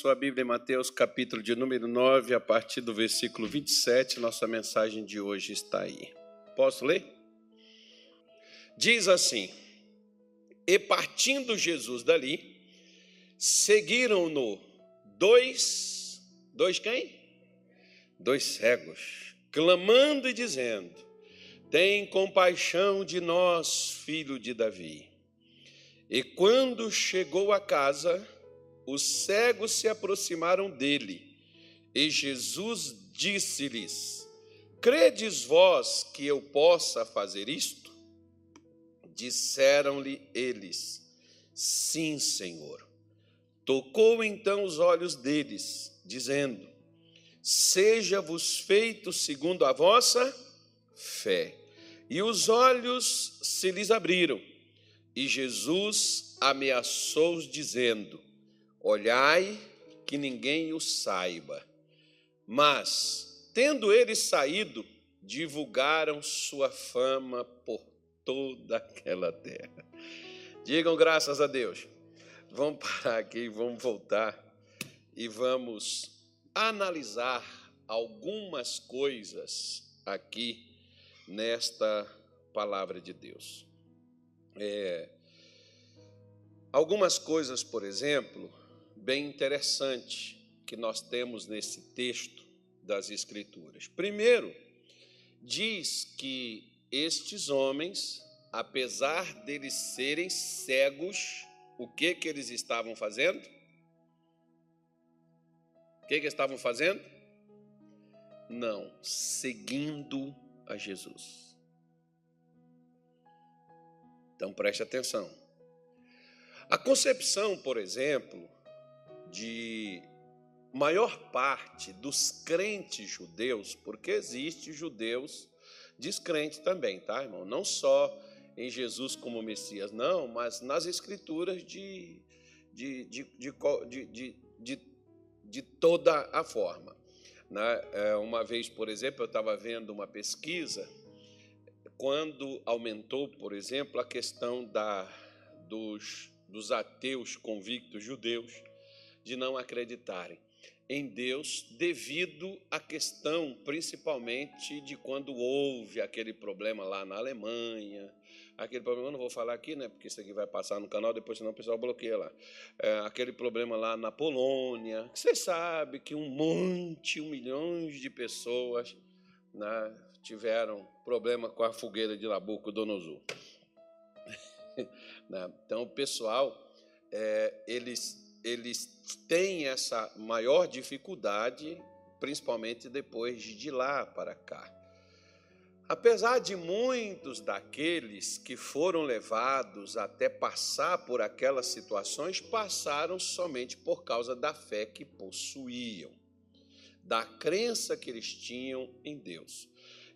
sua Bíblia em Mateus, capítulo de número 9, a partir do versículo 27, nossa mensagem de hoje está aí. Posso ler? Diz assim: E partindo Jesus dali, seguiram-no dois, dois quem? Dois cegos, clamando e dizendo: Tem compaixão de nós, filho de Davi. E quando chegou a casa, os cegos se aproximaram dele, e Jesus disse-lhes: Credes vós que eu possa fazer isto? Disseram-lhe eles: Sim, Senhor. Tocou então os olhos deles, dizendo: Seja-vos feito segundo a vossa fé. E os olhos se lhes abriram, e Jesus ameaçou-os, dizendo: Olhai que ninguém o saiba. Mas, tendo eles saído, divulgaram sua fama por toda aquela terra. Digam graças a Deus. Vamos parar aqui, vamos voltar e vamos analisar algumas coisas aqui nesta palavra de Deus. É, algumas coisas, por exemplo, bem interessante que nós temos nesse texto das Escrituras. Primeiro, diz que estes homens, apesar deles serem cegos, o que que eles estavam fazendo? O que que estavam fazendo? Não, seguindo a Jesus. Então preste atenção. A concepção, por exemplo, de maior parte dos crentes judeus, porque existe judeus descrentes também, tá, irmão? Não só em Jesus como Messias, não, mas nas escrituras de, de, de, de, de, de toda a forma. Né? É, uma vez, por exemplo, eu estava vendo uma pesquisa quando aumentou, por exemplo, a questão da, dos, dos ateus convictos judeus de não acreditarem em Deus devido à questão, principalmente, de quando houve aquele problema lá na Alemanha, aquele problema, eu não vou falar aqui, né, porque isso aqui vai passar no canal, depois senão o pessoal bloqueia lá, é, aquele problema lá na Polônia, você sabe que um monte, um milhões de pessoas né, tiveram problema com a fogueira de Nabucodonosor. Né, então, o pessoal, é, eles eles têm essa maior dificuldade, principalmente depois de lá para cá. Apesar de muitos daqueles que foram levados até passar por aquelas situações, passaram somente por causa da fé que possuíam, da crença que eles tinham em Deus.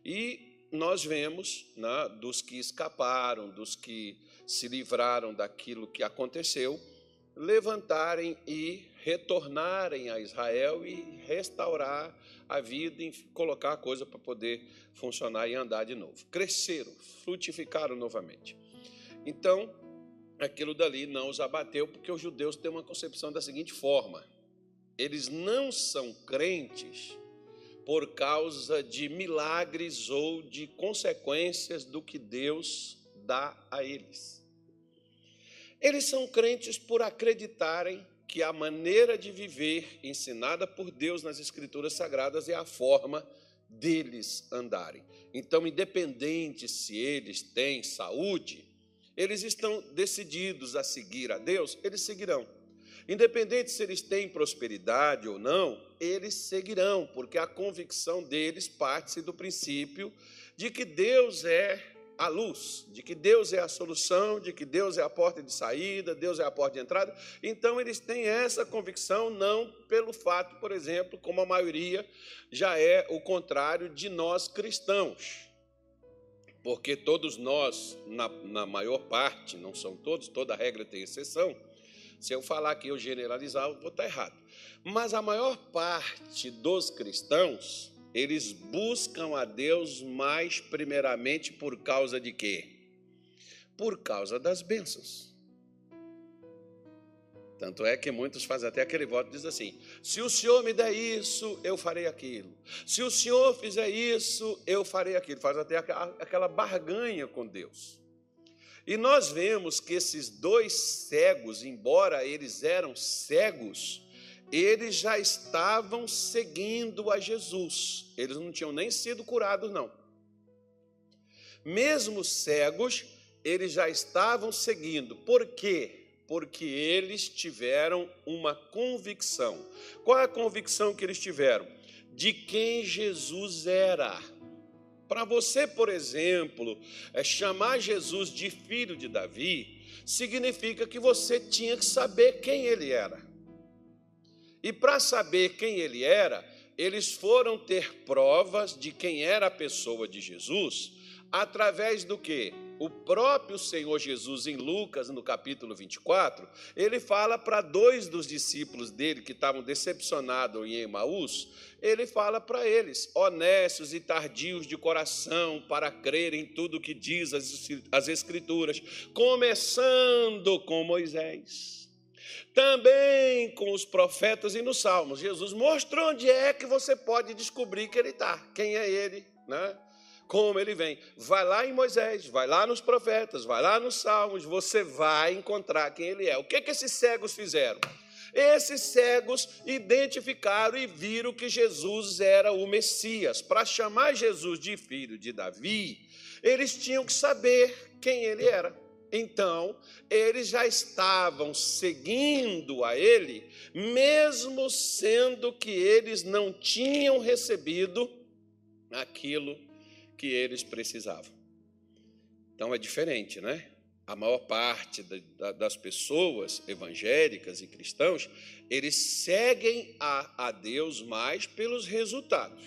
E nós vemos né, dos que escaparam, dos que se livraram daquilo que aconteceu, levantarem e retornarem a Israel e restaurar a vida e colocar a coisa para poder funcionar e andar de novo. Cresceram, frutificaram novamente. Então, aquilo dali não os abateu, porque os judeus têm uma concepção da seguinte forma: eles não são crentes por causa de milagres ou de consequências do que Deus dá a eles. Eles são crentes por acreditarem que a maneira de viver ensinada por Deus nas Escrituras Sagradas é a forma deles andarem. Então, independente se eles têm saúde, eles estão decididos a seguir a Deus, eles seguirão. Independente se eles têm prosperidade ou não, eles seguirão, porque a convicção deles parte do princípio de que Deus é a luz, de que Deus é a solução, de que Deus é a porta de saída, Deus é a porta de entrada. Então, eles têm essa convicção, não pelo fato, por exemplo, como a maioria já é o contrário de nós cristãos. Porque todos nós, na, na maior parte, não são todos, toda regra tem exceção. Se eu falar que eu generalizar, eu vou estar errado. Mas a maior parte dos cristãos eles buscam a Deus mais primeiramente por causa de quê? Por causa das bênçãos. Tanto é que muitos fazem até aquele voto, diz assim: se o Senhor me der isso, eu farei aquilo. Se o Senhor fizer isso, eu farei aquilo. Faz até aquela barganha com Deus. E nós vemos que esses dois cegos, embora eles eram cegos, eles já estavam seguindo a Jesus. Eles não tinham nem sido curados, não. Mesmo cegos, eles já estavam seguindo. Por quê? Porque eles tiveram uma convicção. Qual é a convicção que eles tiveram? De quem Jesus era. Para você, por exemplo, é chamar Jesus de filho de Davi, significa que você tinha que saber quem ele era. E para saber quem ele era, eles foram ter provas de quem era a pessoa de Jesus através do que? O próprio Senhor Jesus, em Lucas, no capítulo 24, ele fala para dois dos discípulos dele que estavam decepcionados em Emaús, ele fala para eles, honestos e tardios de coração, para crer em tudo que diz as Escrituras, começando com Moisés. Também com os profetas e nos salmos. Jesus mostrou onde é que você pode descobrir que ele está, quem é ele, né? como ele vem. Vai lá em Moisés, vai lá nos profetas, vai lá nos salmos, você vai encontrar quem ele é. O que, que esses cegos fizeram? Esses cegos identificaram e viram que Jesus era o Messias. Para chamar Jesus de filho de Davi, eles tinham que saber quem ele era. Então, eles já estavam seguindo a ele, mesmo sendo que eles não tinham recebido aquilo que eles precisavam. Então é diferente, né? A maior parte das pessoas evangélicas e cristãos, eles seguem a, Deus mais pelos resultados.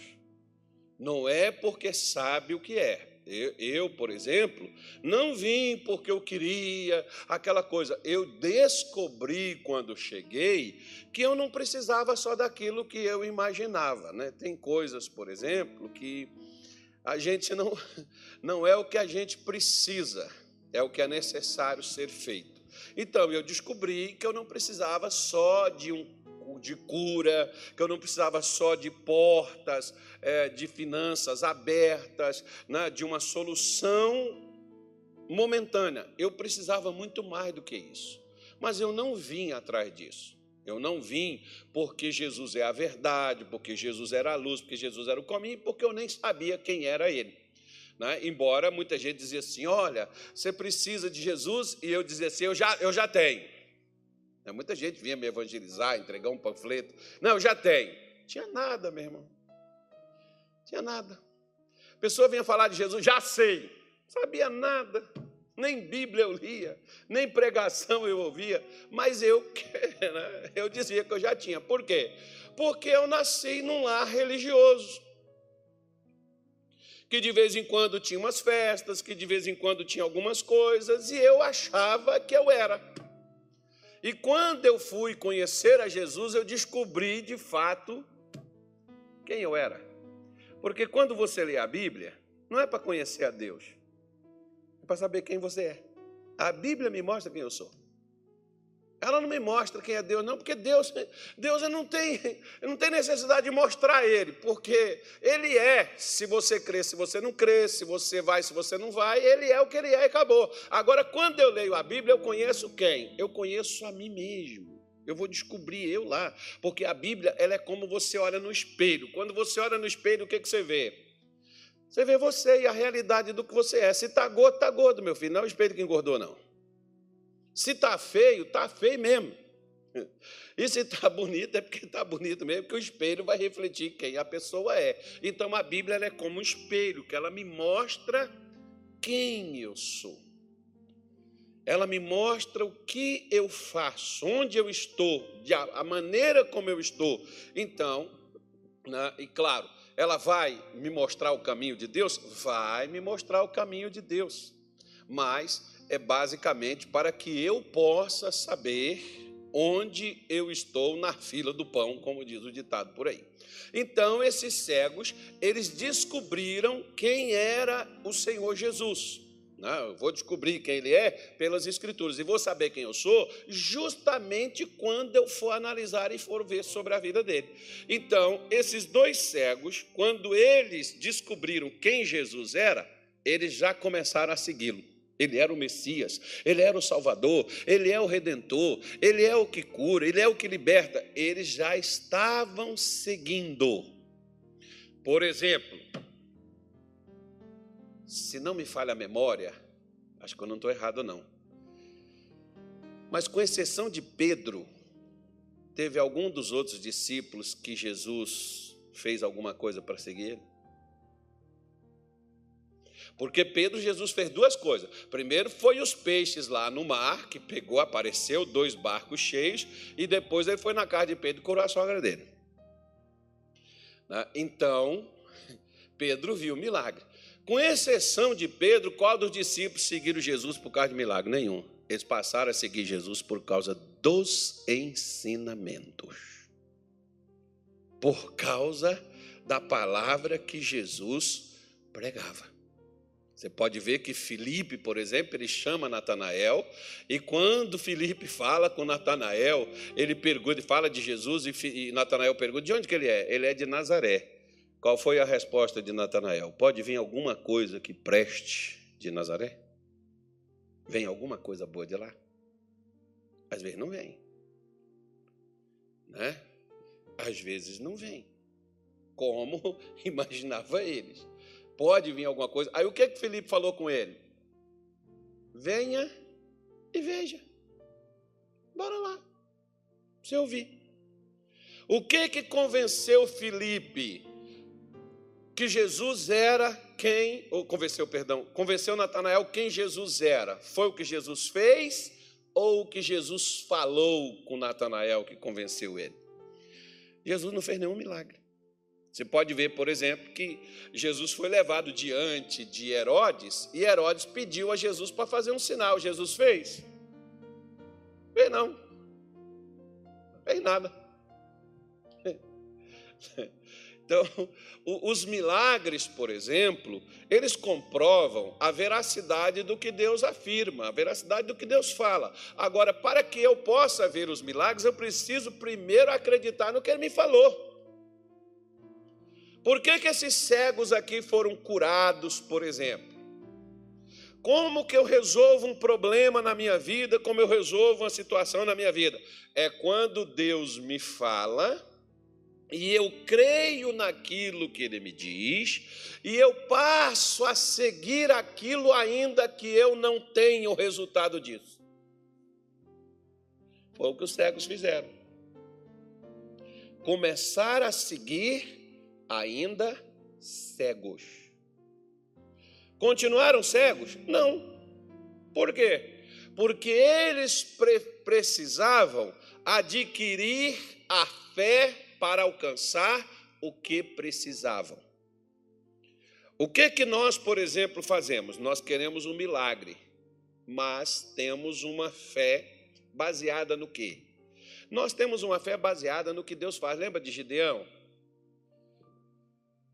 Não é porque sabe o que é. Eu, eu, por exemplo, não vim porque eu queria aquela coisa. Eu descobri quando cheguei que eu não precisava só daquilo que eu imaginava. Né? Tem coisas, por exemplo, que a gente não, não é o que a gente precisa, é o que é necessário ser feito. Então, eu descobri que eu não precisava só de um de cura, que eu não precisava só de portas, é, de finanças abertas, né, de uma solução momentânea. Eu precisava muito mais do que isso. Mas eu não vim atrás disso. Eu não vim porque Jesus é a verdade, porque Jesus era a luz, porque Jesus era o caminho, porque eu nem sabia quem era ele. Né? Embora muita gente dizia assim: olha, você precisa de Jesus, e eu dizia assim: eu já, eu já tenho. Né? Muita gente vinha me evangelizar, entregar um panfleto. Não, já tenho. Tinha nada, meu irmão. Tinha nada. A pessoa vinha falar de Jesus, já sei. Sabia nada nem Bíblia eu lia, nem pregação eu ouvia, mas eu, né, eu dizia que eu já tinha. Por quê? Porque eu nasci num lar religioso. Que de vez em quando tinha umas festas, que de vez em quando tinha algumas coisas, e eu achava que eu era. E quando eu fui conhecer a Jesus, eu descobri de fato quem eu era. Porque quando você lê a Bíblia, não é para conhecer a Deus, para saber quem você é. A Bíblia me mostra quem eu sou. Ela não me mostra quem é Deus, não, porque Deus, Deus não tem, não tem necessidade de mostrar Ele, porque Ele é, se você crê, se você não crê, se você vai, se você não vai, Ele é o que Ele é e acabou. Agora, quando eu leio a Bíblia, eu conheço quem? Eu conheço a mim mesmo. Eu vou descobrir eu lá, porque a Bíblia ela é como você olha no espelho. Quando você olha no espelho, o que, que você vê? Você vê você e a realidade do que você é. Se está gordo, está gordo, meu filho. Não é o espelho que engordou, não. Se está feio, está feio mesmo. E se está bonito, é porque está bonito mesmo, porque o espelho vai refletir quem a pessoa é. Então a Bíblia é como um espelho, que ela me mostra quem eu sou. Ela me mostra o que eu faço, onde eu estou, a maneira como eu estou. Então, né, e claro, ela vai me mostrar o caminho de Deus? Vai me mostrar o caminho de Deus. Mas é basicamente para que eu possa saber onde eu estou na fila do pão, como diz o ditado por aí. Então, esses cegos, eles descobriram quem era o Senhor Jesus. Não, eu vou descobrir quem ele é pelas escrituras e vou saber quem eu sou justamente quando eu for analisar e for ver sobre a vida dele. Então, esses dois cegos, quando eles descobriram quem Jesus era, eles já começaram a segui-lo. Ele era o Messias, ele era o Salvador, ele é o Redentor, ele é o que cura, ele é o que liberta. Eles já estavam seguindo. Por exemplo, se não me falha a memória, acho que eu não estou errado, não. Mas com exceção de Pedro, teve algum dos outros discípulos que Jesus fez alguma coisa para seguir ele? Porque Pedro, Jesus fez duas coisas. Primeiro foi os peixes lá no mar, que pegou, apareceu, dois barcos cheios, e depois ele foi na casa de Pedro e curou a sogra dele. Né? Então, Pedro viu o milagre. Com exceção de Pedro, qual dos discípulos seguiram Jesus por causa de milagre? Nenhum. Eles passaram a seguir Jesus por causa dos ensinamentos. Por causa da palavra que Jesus pregava. Você pode ver que Felipe, por exemplo, ele chama Natanael, e quando Felipe fala com Natanael, ele pergunta, fala de Jesus, e Natanael pergunta: de onde que ele é? Ele é de Nazaré. Qual foi a resposta de Natanael? Pode vir alguma coisa que preste de Nazaré? Vem alguma coisa boa de lá? Às vezes não vem. Né? Às vezes não vem. Como imaginava eles. Pode vir alguma coisa. Aí o que que Felipe falou com ele? Venha e veja. Bora lá. Você ouvir. O que que convenceu Felipe? que Jesus era quem, ou convenceu, perdão, convenceu Natanael quem Jesus era. Foi o que Jesus fez ou o que Jesus falou com Natanael que convenceu ele? Jesus não fez nenhum milagre. Você pode ver, por exemplo, que Jesus foi levado diante de Herodes e Herodes pediu a Jesus para fazer um sinal. Jesus fez? Fez não. Fez nada. Então, os milagres, por exemplo, eles comprovam a veracidade do que Deus afirma, a veracidade do que Deus fala. Agora, para que eu possa ver os milagres, eu preciso primeiro acreditar no que ele me falou. Por que, que esses cegos aqui foram curados, por exemplo? Como que eu resolvo um problema na minha vida, como eu resolvo uma situação na minha vida? É quando Deus me fala e eu creio naquilo que ele me diz, e eu passo a seguir aquilo ainda que eu não tenha o resultado disso. Foi o que os cegos fizeram. Começar a seguir ainda cegos. Continuaram cegos? Não. Por quê? Porque eles pre precisavam adquirir a fé para alcançar o que precisavam. O que que nós, por exemplo, fazemos? Nós queremos um milagre, mas temos uma fé baseada no quê? Nós temos uma fé baseada no que Deus faz. Lembra de Gideão?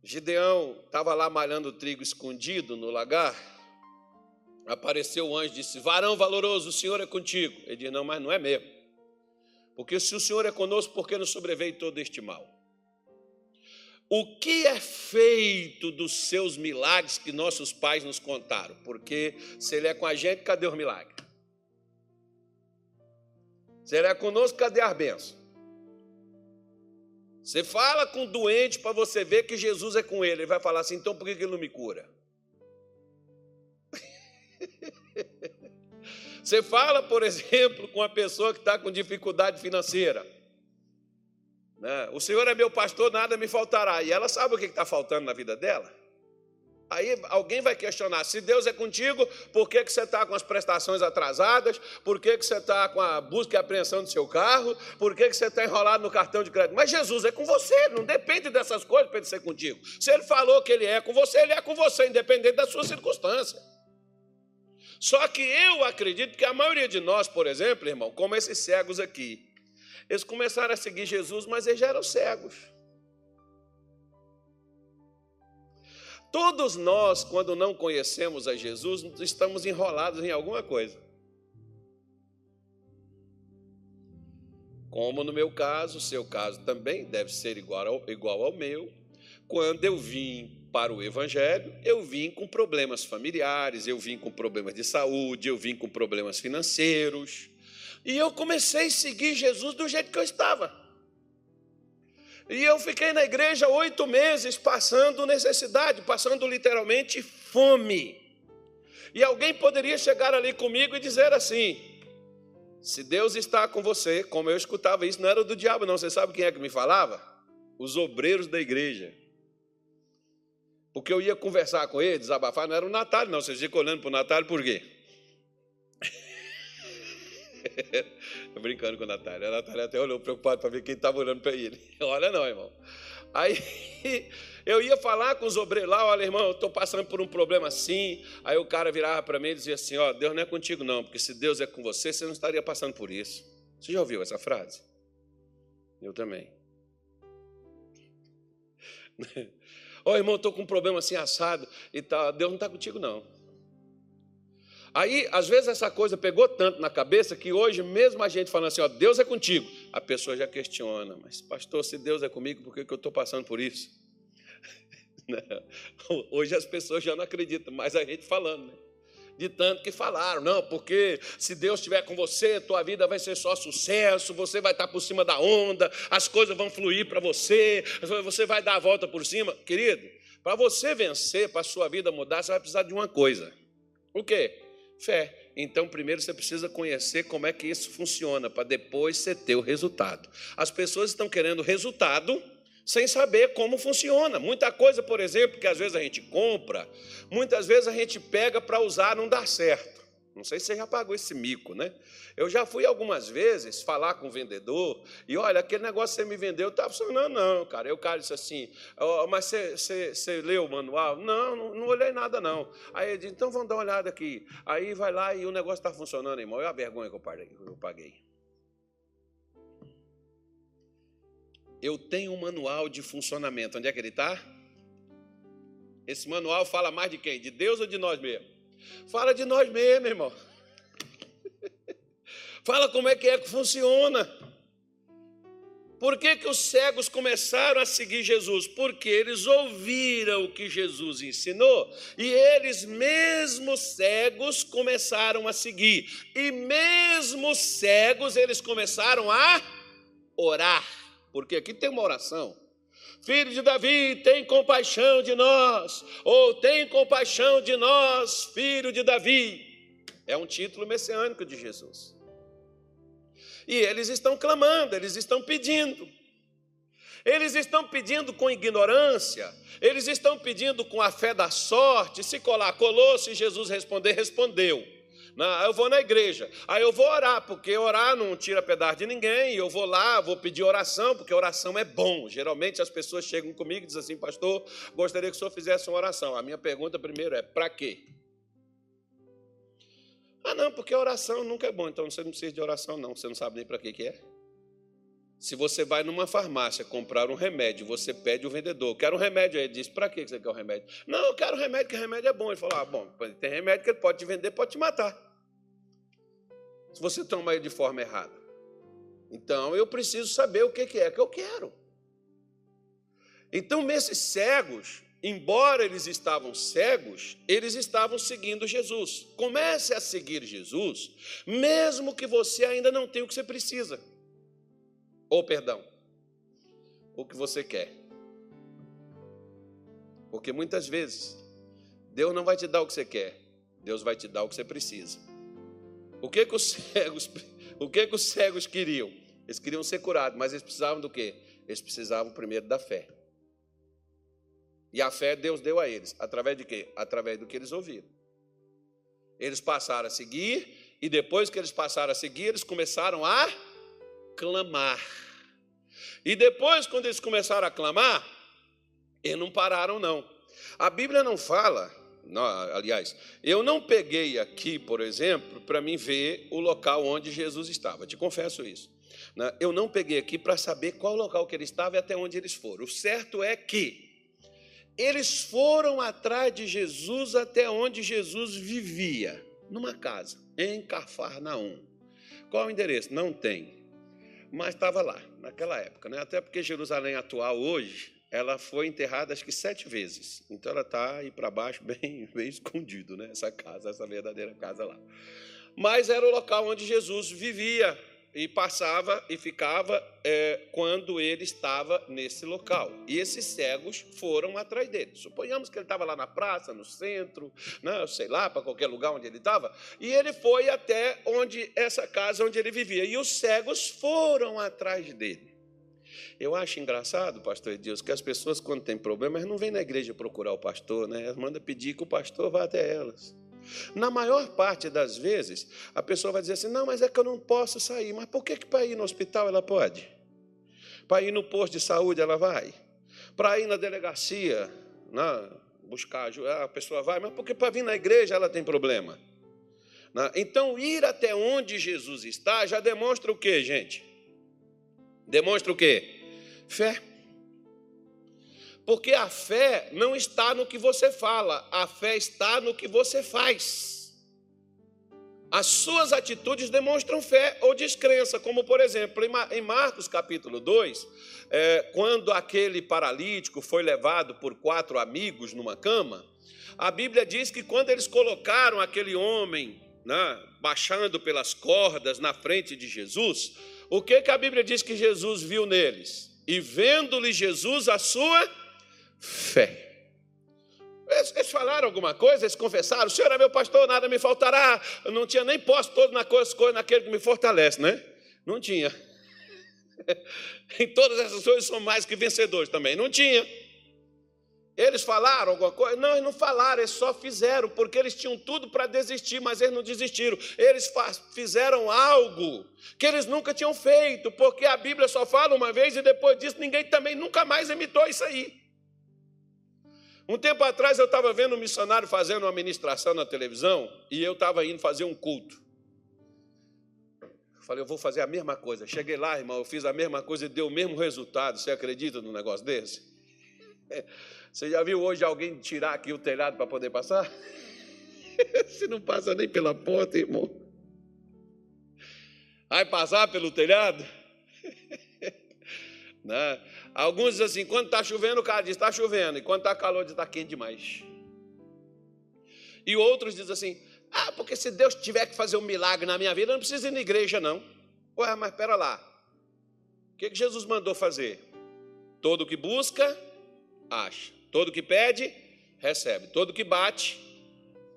Gideão estava lá malhando trigo escondido no lagar. Apareceu o anjo e disse: Varão valoroso, o Senhor é contigo. Ele disse: Não, mas não é mesmo. Porque se o Senhor é conosco, por que nos sobreveio todo este mal? O que é feito dos seus milagres que nossos pais nos contaram? Porque se Ele é com a gente, cadê os milagres? Se Ele é conosco, cadê as bênçãos? Você fala com o doente para você ver que Jesus é com ele. Ele vai falar assim: então por que ele não me cura? Você fala, por exemplo, com uma pessoa que está com dificuldade financeira. Né? O Senhor é meu pastor, nada me faltará. E ela sabe o que está faltando na vida dela. Aí alguém vai questionar: se Deus é contigo, por que, que você está com as prestações atrasadas? Por que, que você está com a busca e apreensão do seu carro? Por que, que você está enrolado no cartão de crédito? Mas Jesus é com você, não depende dessas coisas para ele ser contigo. Se ele falou que ele é com você, ele é com você, independente da sua circunstância. Só que eu acredito que a maioria de nós, por exemplo, irmão, como esses cegos aqui, eles começaram a seguir Jesus, mas eles já eram cegos. Todos nós, quando não conhecemos a Jesus, estamos enrolados em alguma coisa. Como no meu caso, seu caso também deve ser igual ao, igual ao meu. Quando eu vim para o Evangelho, eu vim com problemas familiares, eu vim com problemas de saúde, eu vim com problemas financeiros. E eu comecei a seguir Jesus do jeito que eu estava. E eu fiquei na igreja oito meses passando necessidade, passando literalmente fome. E alguém poderia chegar ali comigo e dizer assim: se Deus está com você, como eu escutava isso, não era do diabo, não. Você sabe quem é que me falava? Os obreiros da igreja. Porque eu ia conversar com ele, desabafar, não era o Natal, não. Vocês ficam olhando para o Natal por quê? Brincando com o Natália. A Natália até olhou preocupado para ver quem estava olhando para ele. Olha, não, irmão. Aí eu ia falar com os obreiros lá, olha, irmão, eu estou passando por um problema assim. Aí o cara virava para mim e dizia assim: Ó, Deus não é contigo, não, porque se Deus é com você, você não estaria passando por isso. Você já ouviu essa frase? Eu também. Ó, oh, irmão, estou com um problema assim assado e tal. Deus não está contigo, não. Aí, às vezes, essa coisa pegou tanto na cabeça que hoje, mesmo a gente falando assim, ó, Deus é contigo, a pessoa já questiona, mas pastor, se Deus é comigo, por que, que eu estou passando por isso? Hoje as pessoas já não acreditam, mas a gente falando, né? De tanto que falaram, não, porque se Deus estiver com você, tua vida vai ser só sucesso, você vai estar por cima da onda, as coisas vão fluir para você, você vai dar a volta por cima. Querido, para você vencer, para a sua vida mudar, você vai precisar de uma coisa. O quê? Fé. Então, primeiro você precisa conhecer como é que isso funciona, para depois você ter o resultado. As pessoas estão querendo resultado sem saber como funciona. Muita coisa, por exemplo, que às vezes a gente compra, muitas vezes a gente pega para usar não dá certo. Não sei se você já pagou esse mico, né? Eu já fui algumas vezes falar com o vendedor e olha, aquele negócio que você me vendeu está funcionando, não, cara. Eu, o cara disse assim, oh, mas você, você, você, leu o manual? Não, não, não, olhei nada, não. Aí ele disse, então vamos dar uma olhada aqui. Aí vai lá e o negócio está funcionando, irmão. Olha a vergonha que eu paguei. Eu tenho um manual de funcionamento. Onde é que ele está? Esse manual fala mais de quem? De Deus ou de nós mesmos? Fala de nós mesmos, irmão. Fala como é que é que funciona. Por que, que os cegos começaram a seguir Jesus? Porque eles ouviram o que Jesus ensinou e eles, mesmo cegos, começaram a seguir. E mesmo cegos, eles começaram a orar. Porque aqui tem uma oração. Filho de Davi, tem compaixão de nós, ou tem compaixão de nós, filho de Davi. É um título messiânico de Jesus. E eles estão clamando, eles estão pedindo. Eles estão pedindo com ignorância, eles estão pedindo com a fé da sorte. Se colar, colou, se Jesus responder, respondeu. Não, eu vou na igreja, aí eu vou orar, porque orar não tira pedaço de ninguém, eu vou lá, vou pedir oração, porque oração é bom. Geralmente as pessoas chegam comigo e dizem assim, pastor, gostaria que o senhor fizesse uma oração. A minha pergunta primeiro é, para quê? Ah, não, porque oração nunca é bom, então você não precisa de oração, não, você não sabe nem para que, que é. Se você vai numa farmácia comprar um remédio, você pede o vendedor, quero um remédio. Aí ele diz, para que você quer o um remédio? Não, eu quero um remédio, que remédio é bom. Ele falou, ah, bom, tem remédio que ele pode te vender, pode te matar. Se você toma ele de forma errada. Então, eu preciso saber o que é que eu quero. Então, esses cegos, embora eles estavam cegos, eles estavam seguindo Jesus. Comece a seguir Jesus, mesmo que você ainda não tenha o que você precisa ou perdão, o que você quer. Porque muitas vezes Deus não vai te dar o que você quer, Deus vai te dar o que você precisa. O que que os cegos, o que que os cegos queriam? Eles queriam ser curados, mas eles precisavam do quê? Eles precisavam primeiro da fé. E a fé Deus deu a eles, através de quê? Através do que eles ouviram. Eles passaram a seguir e depois que eles passaram a seguir, eles começaram a clamar. E depois, quando eles começaram a clamar, eles não pararam, não. A Bíblia não fala, aliás, eu não peguei aqui, por exemplo, para mim ver o local onde Jesus estava, te confesso isso. Né? Eu não peguei aqui para saber qual local que ele estava e até onde eles foram. O certo é que Eles foram atrás de Jesus até onde Jesus vivia, numa casa, em Cafarnaum. Qual o endereço? Não tem. Mas estava lá, naquela época, né? Até porque Jerusalém atual hoje, ela foi enterrada acho que sete vezes. Então ela está aí para baixo, bem, bem escondido, né? Essa casa, essa verdadeira casa lá. Mas era o local onde Jesus vivia e passava e ficava é, quando ele estava nesse local. E esses cegos foram atrás dele. Suponhamos que ele estava lá na praça, no centro, né, sei lá, para qualquer lugar onde ele estava, e ele foi até onde essa casa onde ele vivia. E os cegos foram atrás dele. Eu acho engraçado, pastor Deus, que as pessoas, quando têm problemas, não vêm na igreja procurar o pastor, né? Elas mandam pedir que o pastor vá até elas. Na maior parte das vezes, a pessoa vai dizer assim: não, mas é que eu não posso sair. Mas por que, que para ir no hospital ela pode? Para ir no posto de saúde ela vai? Para ir na delegacia, na, buscar ajuda, a pessoa vai, mas porque para vir na igreja ela tem problema? Né? Então, ir até onde Jesus está já demonstra o que, gente? Demonstra o que? Fé. Porque a fé não está no que você fala, a fé está no que você faz. As suas atitudes demonstram fé ou descrença, como por exemplo, em Marcos capítulo 2, é, quando aquele paralítico foi levado por quatro amigos numa cama, a Bíblia diz que quando eles colocaram aquele homem né, baixando pelas cordas na frente de Jesus, o que, que a Bíblia diz que Jesus viu neles? E vendo-lhe Jesus a sua fé. Eles, falaram alguma coisa, eles confessaram: o Senhor é meu pastor, nada me faltará. Eu não tinha nem posto todo na coisa, coisa naquele que me fortalece, né? Não tinha. em todas essas coisas são mais que vencedores também. Não tinha. Eles falaram alguma coisa? Não, eles não falaram, eles só fizeram, porque eles tinham tudo para desistir, mas eles não desistiram. Eles fizeram algo que eles nunca tinham feito, porque a Bíblia só fala uma vez e depois disso ninguém também nunca mais imitou isso aí. Um tempo atrás eu estava vendo um missionário fazendo uma ministração na televisão e eu estava indo fazer um culto. Falei, eu vou fazer a mesma coisa. Cheguei lá, irmão, eu fiz a mesma coisa e deu o mesmo resultado. Você acredita num negócio desse? Você já viu hoje alguém tirar aqui o telhado para poder passar? Se não passa nem pela porta, irmão. Vai passar pelo telhado? Não. Né? Alguns dizem assim: quando está chovendo, o cara diz está chovendo, e quando está calor, diz está quente demais. E outros dizem assim: ah, porque se Deus tiver que fazer um milagre na minha vida, eu não preciso ir na igreja, não. Ué, mas espera lá. O que, que Jesus mandou fazer? Todo que busca, acha. Todo que pede, recebe. Todo que bate,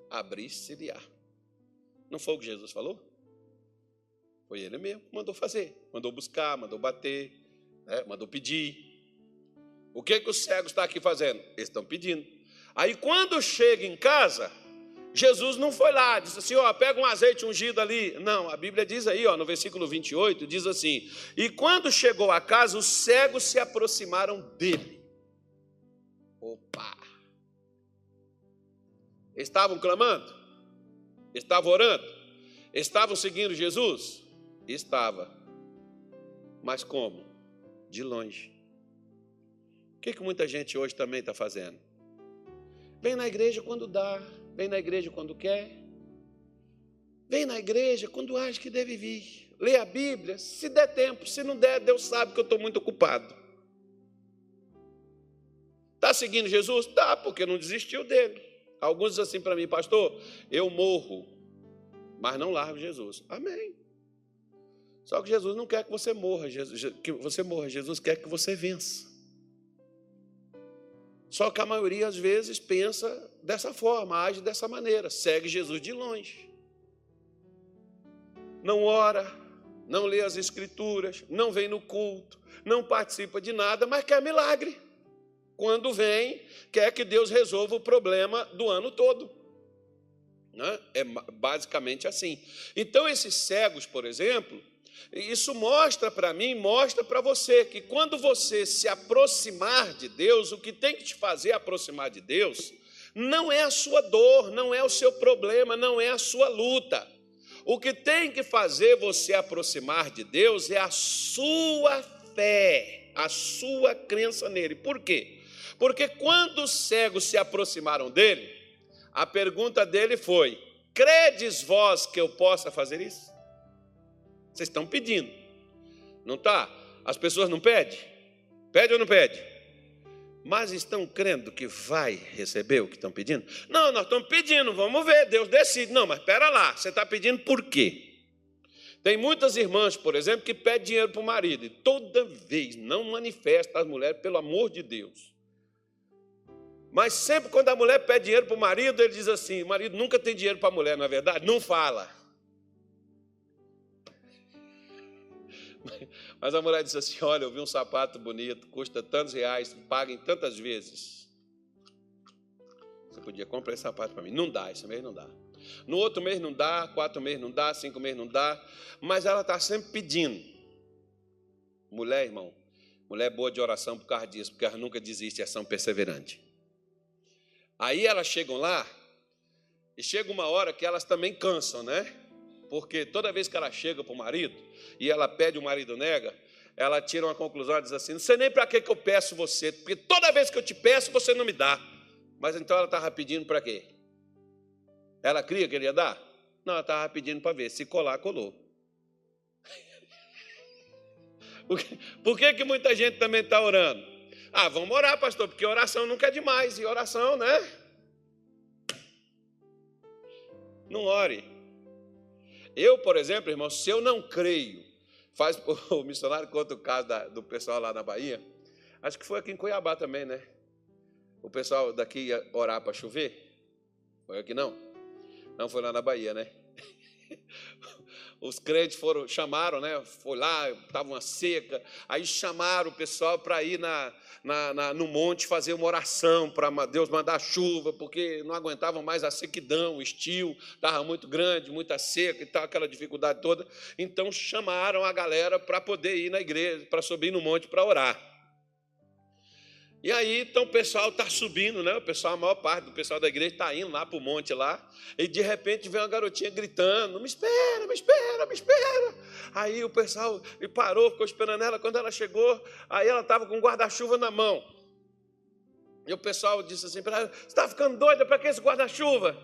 abrir-se-lhe-á. Não foi o que Jesus falou? Foi ele mesmo que mandou fazer. Mandou buscar, mandou bater, né? mandou pedir. O que, que os cegos estão aqui fazendo? Eles estão pedindo. Aí quando chega em casa, Jesus não foi lá, disse assim: ó, pega um azeite ungido ali. Não, a Bíblia diz aí, ó, no versículo 28, diz assim: E quando chegou a casa, os cegos se aproximaram dele. Opa! Estavam clamando? Estavam orando? Estavam seguindo Jesus? Estava. Mas como? De longe. O que, que muita gente hoje também está fazendo? Vem na igreja quando dá, vem na igreja quando quer, vem na igreja quando acha que deve vir, lê a Bíblia, se der tempo, se não der, Deus sabe que eu estou muito ocupado. Está seguindo Jesus? Tá, porque não desistiu dele. Alguns dizem assim para mim, pastor, eu morro, mas não largo Jesus. Amém. Só que Jesus não quer que você morra, Jesus, que você morra, Jesus quer que você vença. Só que a maioria, às vezes, pensa dessa forma, age dessa maneira, segue Jesus de longe. Não ora, não lê as Escrituras, não vem no culto, não participa de nada, mas quer milagre. Quando vem, quer que Deus resolva o problema do ano todo. Né? É basicamente assim. Então, esses cegos, por exemplo, isso mostra para mim, mostra para você que quando você se aproximar de Deus, o que tem que te fazer aproximar de Deus não é a sua dor, não é o seu problema, não é a sua luta. O que tem que fazer você aproximar de Deus é a sua fé, a sua crença nele. Por quê? Porque quando os cegos se aproximaram dele, a pergunta dele foi: Credes vós que eu possa fazer isso? Vocês estão pedindo, não está? As pessoas não pedem? Pede ou não pede? Mas estão crendo que vai receber o que estão pedindo? Não, nós estamos pedindo, vamos ver, Deus decide. Não, mas espera lá, você está pedindo por quê? Tem muitas irmãs, por exemplo, que pedem dinheiro para o marido e toda vez não manifesta as mulheres, pelo amor de Deus. Mas sempre quando a mulher pede dinheiro para o marido, ele diz assim: o marido nunca tem dinheiro para a mulher, não é verdade? Não fala. Mas a mulher diz assim: Olha, eu vi um sapato bonito, custa tantos reais, paga em tantas vezes. Você podia comprar esse sapato para mim. Não dá, esse mês não dá. No outro mês não dá, quatro meses não dá, cinco meses não dá, mas ela está sempre pedindo. Mulher, irmão, mulher boa de oração por causa disso, porque ela nunca desiste, é ação perseverante. Aí elas chegam lá, e chega uma hora que elas também cansam, né? Porque toda vez que ela chega para o marido e ela pede, o marido nega, ela tira uma conclusão e diz assim: Não sei nem para que, que eu peço você, porque toda vez que eu te peço, você não me dá. Mas então ela estava pedindo para quê? Ela cria que ele ia dar? Não, ela estava pedindo para ver. Se colar, colou. Por que, que muita gente também está orando? Ah, vamos orar, pastor, porque oração nunca é demais. E oração, né? Não ore. Eu, por exemplo, irmão, se eu não creio, faz o missionário conta o caso da, do pessoal lá na Bahia. Acho que foi aqui em Cuiabá também, né? O pessoal daqui ia orar para chover. Foi aqui não? Não, foi lá na Bahia, né? Os crentes foram, chamaram, né? Foi lá, estava uma seca. Aí chamaram o pessoal para ir na, na, na, no monte fazer uma oração para Deus mandar chuva, porque não aguentavam mais a sequidão, o estio, estava muito grande, muita seca e tal, aquela dificuldade toda. Então chamaram a galera para poder ir na igreja, para subir no monte para orar. E aí, então o pessoal está subindo, né? O pessoal, a maior parte do pessoal da igreja está indo lá para o monte lá, e de repente vem uma garotinha gritando: Me espera, me espera, me espera. Aí o pessoal parou, ficou esperando ela. Quando ela chegou, aí ela estava com um guarda-chuva na mão. E o pessoal disse assim para ela: Você está ficando doida para que esse guarda-chuva?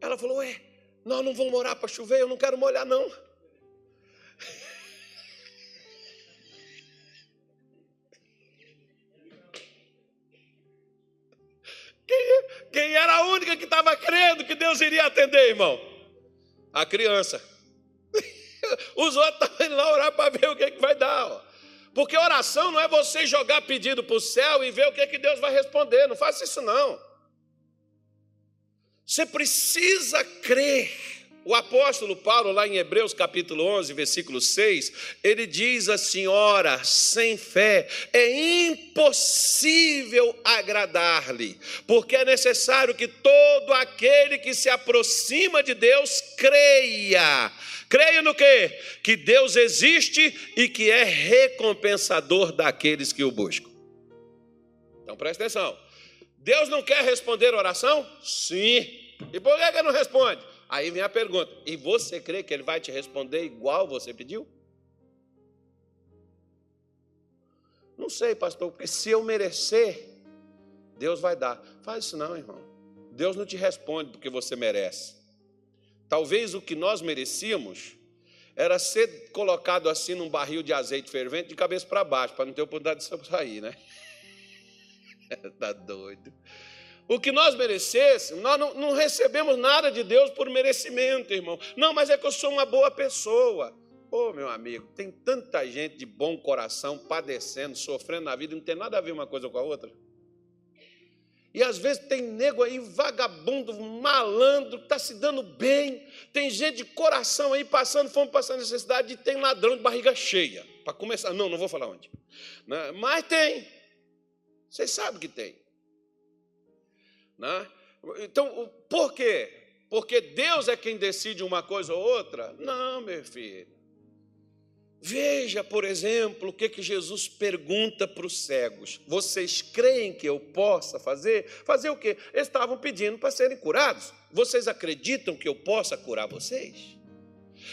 Ela falou: Ué, nós não vamos morar para chover, eu não quero molhar, não. Quem, era a única que estava crendo que Deus iria atender, irmão? A criança. Os outros estavam indo lá orar para ver o que, que vai dar. Ó. Porque oração não é você jogar pedido para o céu e ver o que, que Deus vai responder. Não faça isso, não. Você precisa crer. O apóstolo Paulo, lá em Hebreus capítulo 11, versículo 6, ele diz assim: Ora, sem fé é impossível agradar-lhe, porque é necessário que todo aquele que se aproxima de Deus creia. Creia no quê? Que Deus existe e que é recompensador daqueles que o buscam. Então preste atenção. Deus não quer responder oração? Sim. E por que, que não responde? Aí vem a pergunta: e você crê que ele vai te responder igual você pediu? Não sei, pastor, porque se eu merecer, Deus vai dar. Faz isso não, irmão. Deus não te responde porque você merece. Talvez o que nós merecíamos era ser colocado assim num barril de azeite fervente de cabeça para baixo, para não ter oportunidade de sair, né? Está doido. O que nós merecêssemos, nós não, não recebemos nada de Deus por merecimento, irmão. Não, mas é que eu sou uma boa pessoa. Ô, oh, meu amigo, tem tanta gente de bom coração padecendo, sofrendo na vida, não tem nada a ver uma coisa com a outra. E às vezes tem nego aí, vagabundo, malandro, está se dando bem. Tem gente de coração aí passando fome, passando necessidade, e tem ladrão de barriga cheia. Para começar, não, não vou falar onde. Né? Mas tem. Vocês sabem que tem. Né? Então, por quê? Porque Deus é quem decide uma coisa ou outra? Não, meu filho. Veja, por exemplo, o que, que Jesus pergunta para os cegos: Vocês creem que eu possa fazer? Fazer o quê? Eles estavam pedindo para serem curados. Vocês acreditam que eu possa curar vocês?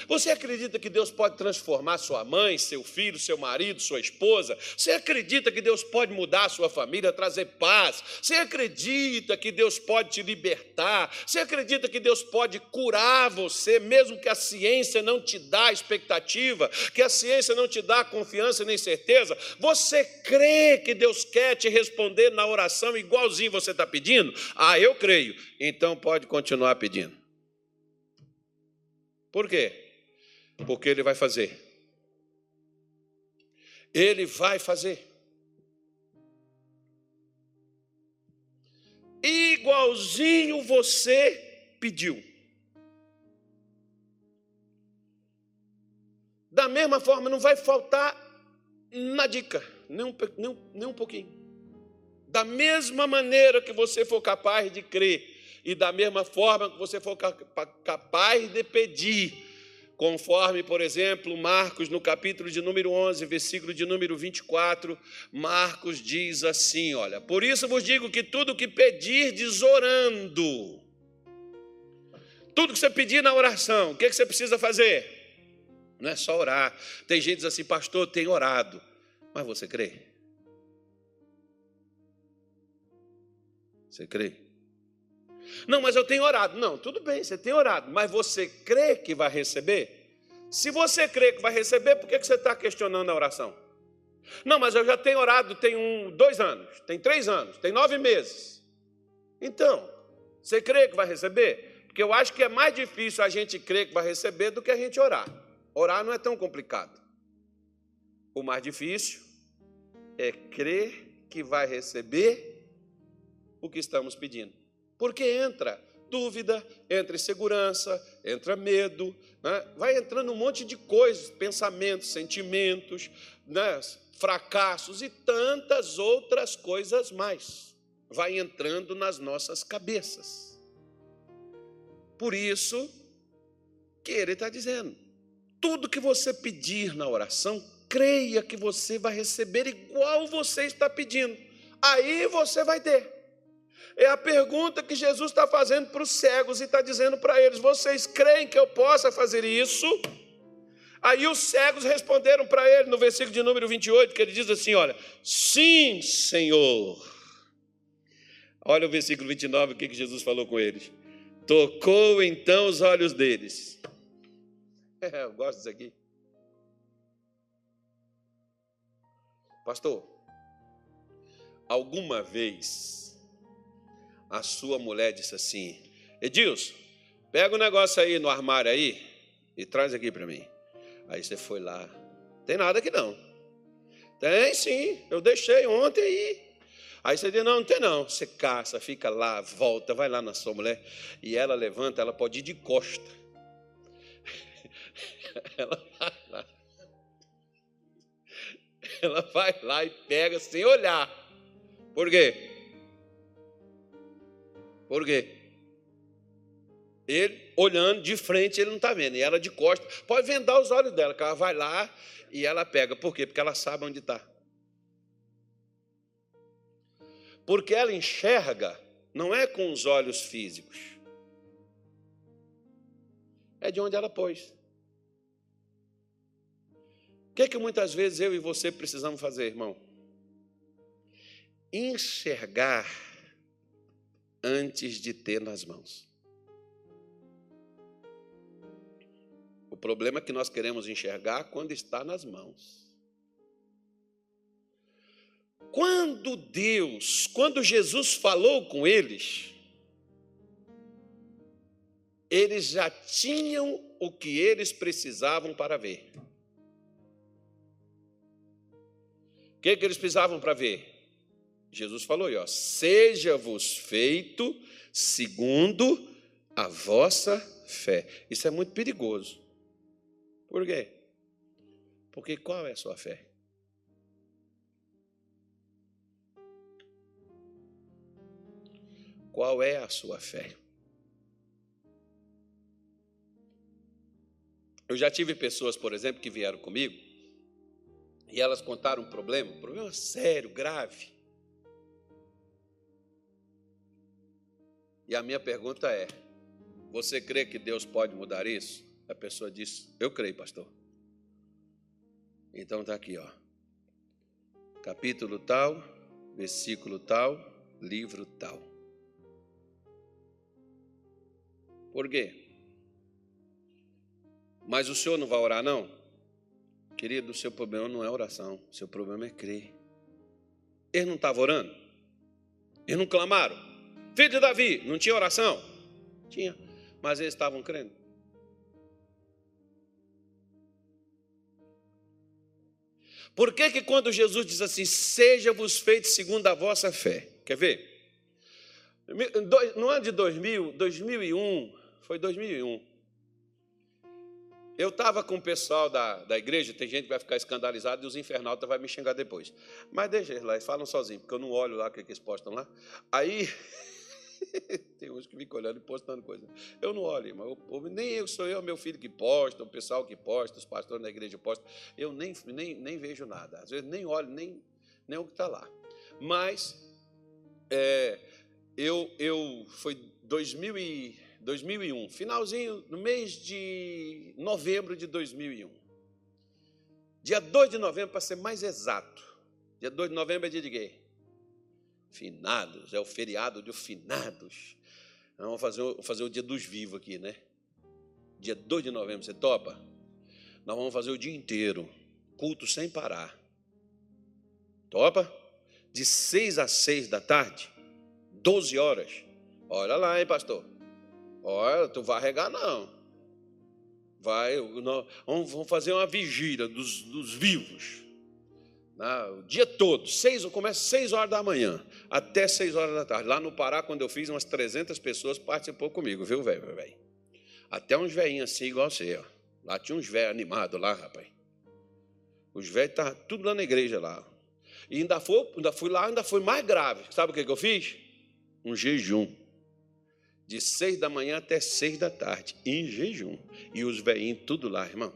Você acredita que Deus pode transformar sua mãe, seu filho, seu marido, sua esposa? Você acredita que Deus pode mudar sua família, trazer paz? Você acredita que Deus pode te libertar? Você acredita que Deus pode curar você, mesmo que a ciência não te dá expectativa, que a ciência não te dá confiança nem certeza? Você crê que Deus quer te responder na oração igualzinho você está pedindo? Ah, eu creio. Então pode continuar pedindo. Por quê? Porque ele vai fazer. Ele vai fazer. Igualzinho você pediu. Da mesma forma, não vai faltar na dica, nem um, nem, nem um pouquinho. Da mesma maneira que você for capaz de crer, e da mesma forma que você for capaz de pedir, conforme, por exemplo, Marcos, no capítulo de número 11, versículo de número 24, Marcos diz assim: Olha, por isso vos digo que tudo que pedirdes orando, tudo que você pedir na oração, o que, é que você precisa fazer? Não é só orar. Tem gente que diz assim, pastor, tem orado, mas você crê? Você crê? Não, mas eu tenho orado. Não, tudo bem, você tem orado, mas você crê que vai receber? Se você crê que vai receber, por que você está questionando a oração? Não, mas eu já tenho orado tem um, dois anos, tem três anos, tem nove meses. Então, você crê que vai receber? Porque eu acho que é mais difícil a gente crer que vai receber do que a gente orar. Orar não é tão complicado. O mais difícil é crer que vai receber o que estamos pedindo. Porque entra dúvida, entra insegurança, entra medo, né? vai entrando um monte de coisas, pensamentos, sentimentos, né? fracassos e tantas outras coisas mais. Vai entrando nas nossas cabeças. Por isso que ele está dizendo: tudo que você pedir na oração, creia que você vai receber igual você está pedindo. Aí você vai ter. É a pergunta que Jesus está fazendo para os cegos e está dizendo para eles: Vocês creem que eu possa fazer isso? Aí os cegos responderam para ele no versículo de número 28, que ele diz assim: Olha, sim, Senhor. Olha o versículo 29, o que, que Jesus falou com eles. Tocou então os olhos deles. É, eu gosto disso aqui. Pastor, alguma vez a sua mulher disse assim: Edilson, pega o um negócio aí no armário aí e traz aqui para mim. Aí você foi lá. Tem nada aqui não. Tem sim, eu deixei ontem aí. Aí você diz: Não, não tem não. Você caça, fica lá, volta, vai lá na sua mulher. E ela levanta, ela pode ir de costa. ela vai lá. Ela vai lá e pega sem olhar. Por quê? Por quê? Ele, olhando de frente, ele não está vendo. E ela de costas. Pode vendar os olhos dela, que ela vai lá e ela pega. Por quê? Porque ela sabe onde está. Porque ela enxerga, não é com os olhos físicos. É de onde ela pôs. O que, é que muitas vezes eu e você precisamos fazer, irmão? Enxergar antes de ter nas mãos. O problema é que nós queremos enxergar quando está nas mãos. Quando Deus, quando Jesus falou com eles, eles já tinham o que eles precisavam para ver. O que, que eles precisavam para ver? Jesus falou aí, ó, seja-vos feito segundo a vossa fé. Isso é muito perigoso. Por quê? Porque qual é a sua fé? Qual é a sua fé? Eu já tive pessoas, por exemplo, que vieram comigo e elas contaram um problema, um problema sério, grave. E a minha pergunta é: você crê que Deus pode mudar isso? A pessoa diz: Eu creio, pastor. Então está aqui, ó. Capítulo tal, versículo tal, livro tal. Por quê? Mas o senhor não vai orar, não? Querido, o seu problema não é oração, o seu problema é crer. Eles não estavam orando? Eles não clamaram? Filho de Davi, não tinha oração? Tinha, mas eles estavam crendo. Por que, que quando Jesus diz assim, seja-vos feito segundo a vossa fé? Quer ver? No ano de 2000, 2001, foi 2001, eu estava com o pessoal da, da igreja, tem gente que vai ficar escandalizado e os infernautas vão me xingar depois. Mas deixa eles lá, eles falam sozinhos, porque eu não olho lá o que, que eles postam lá. Aí, tem uns que ficam olhando e postando coisa. Eu não olho, irmão. Eu, nem eu sou eu, meu filho que posta, o pessoal que posta, os pastores da igreja postam. Eu nem, nem, nem vejo nada. Às vezes nem olho, nem, nem o que está lá. Mas, é, eu, eu, foi 2000 e 2001, finalzinho, no mês de novembro de 2001. Dia 2 de novembro, para ser mais exato. Dia 2 de novembro é dia de quê? Finados, é o feriado de finados. Vamos fazer, vamos fazer o dia dos vivos aqui, né? Dia 2 de novembro, você topa? Nós vamos fazer o dia inteiro, culto sem parar. Topa? De 6 a 6 da tarde, 12 horas. Olha lá, hein, pastor? Olha, tu vai regar não. Vai, não, vamos fazer uma vigília dos, dos vivos. Né? O dia todo, seis, começa seis horas da manhã, até seis horas da tarde. Lá no Pará, quando eu fiz, umas 300 pessoas participou comigo, viu, velho? Até uns velhinhos assim, igual você, ó. Lá tinha uns velhos animados lá, rapaz. Os velhos estavam tudo lá na igreja lá. E ainda fui, ainda fui lá, ainda foi mais grave. Sabe o que, que eu fiz? Um jejum de seis da manhã até seis da tarde, em jejum. E os velhinhos tudo lá, irmão.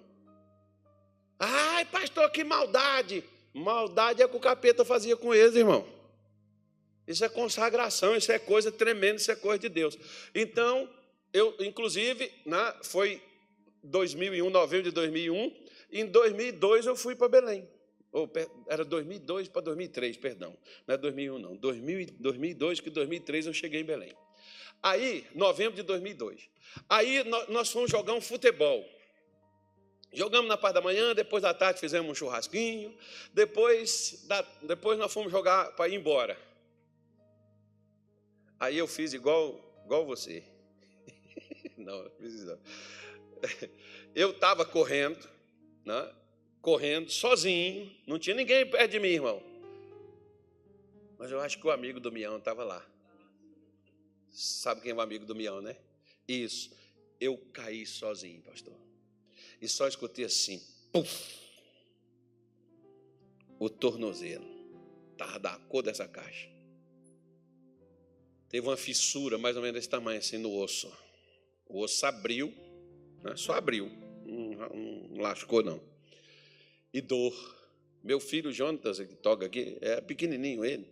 Ai, pastor, que maldade! Maldade é que o capeta fazia com eles, irmão. Isso é consagração, isso é coisa tremenda, isso é coisa de Deus. Então, eu, inclusive, né, foi 2001, novembro de 2001, em 2002 eu fui para Belém. Ou, era 2002 para 2003, perdão. Não é 2001, não. 2000, 2002, que 2003 eu cheguei em Belém. Aí, novembro de 2002. Aí nós fomos jogar um futebol. Jogamos na parte da manhã, depois da tarde fizemos um churrasquinho, depois, da, depois nós fomos jogar para ir embora. Aí eu fiz igual, igual você. não, não fiz não. Eu estava correndo, né? correndo sozinho, não tinha ninguém perto de mim, irmão. Mas eu acho que o amigo do Mião estava lá. Sabe quem é o amigo do Mião, né? Isso. Eu caí sozinho, pastor. E só escutei assim, puf, o tornozelo. Estava da cor dessa caixa. Teve uma fissura mais ou menos desse tamanho, assim, no osso. O osso abriu, né? só abriu. Não, não lascou, não. E dor. Meu filho Jonatas, que toca aqui, é pequenininho ele.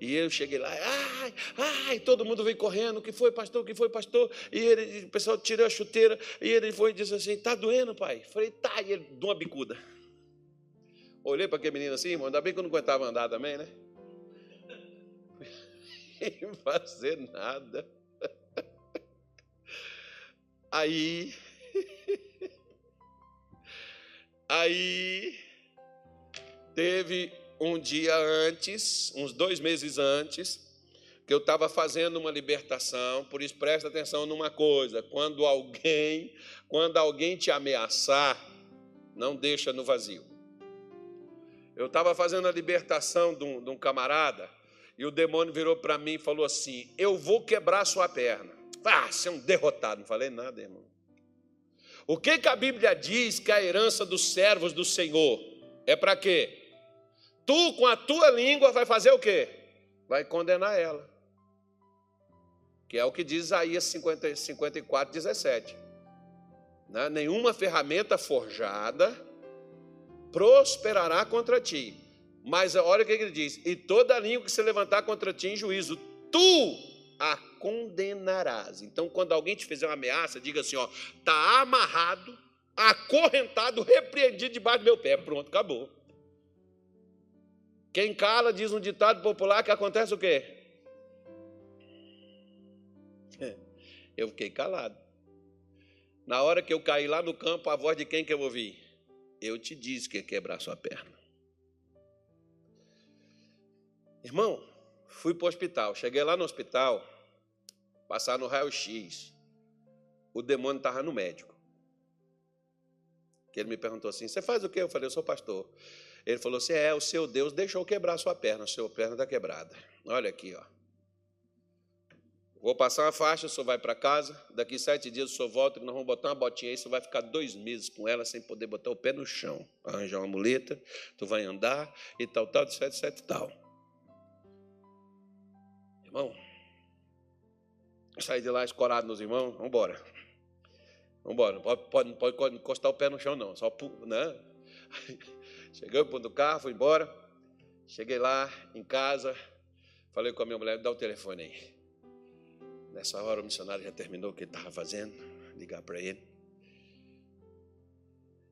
E eu cheguei lá, ai, ai, todo mundo veio correndo, o que foi, pastor, o que foi, pastor? E ele, o pessoal tirou a chuteira, e ele foi e disse assim, está doendo, pai? Falei, tá, e ele, de uma bicuda. Olhei para aquele menino assim, irmão, ainda bem que eu não aguentava andar também, né? Sem fazer nada. Aí, aí, teve um dia antes, uns dois meses antes, que eu estava fazendo uma libertação, por isso presta atenção numa coisa: quando alguém, quando alguém te ameaçar, não deixa no vazio. Eu estava fazendo a libertação de um, de um, camarada e o demônio virou para mim e falou assim: Eu vou quebrar sua perna. Ah, você é um derrotado. Não falei nada, irmão. O que, que a Bíblia diz que a herança dos servos do Senhor é para quê? Tu, com a tua língua, vai fazer o quê? Vai condenar ela. Que é o que diz Isaías 50, 54, 17. Né? Nenhuma ferramenta forjada prosperará contra ti. Mas olha o que ele diz: e toda língua que se levantar contra ti em juízo, tu a condenarás. Então, quando alguém te fizer uma ameaça, diga assim: ó, está amarrado acorrentado, repreendido debaixo do meu pé. Pronto, acabou. Quem cala, diz um ditado popular, que acontece o quê? Eu fiquei calado. Na hora que eu caí lá no campo, a voz de quem que eu ouvi? Eu te disse que ia quebrar sua perna. Irmão, fui para o hospital. Cheguei lá no hospital, passar no raio-x. O demônio estava no médico. Que ele me perguntou assim: Você faz o quê? Eu falei: Eu sou pastor. Ele falou assim: É, o seu Deus deixou quebrar sua perna, a sua perna está quebrada. Olha aqui, ó. Vou passar uma faixa, o senhor vai para casa. Daqui sete dias o senhor volta, nós vamos botar uma botinha aí. Você vai ficar dois meses com ela sem poder botar o pé no chão. Arranjar uma muleta, tu vai andar e tal, tal, etc, etc, tal. Irmão, saí de lá escorado nos irmãos, vamos embora. Vamos embora, não pode, não pode encostar o pé no chão, não. Só, né? Cheguei o ponto do carro, fui embora. Cheguei lá em casa, falei com a minha mulher, dá o telefone aí. Nessa hora o missionário já terminou o que ele estava fazendo, ligar para ele.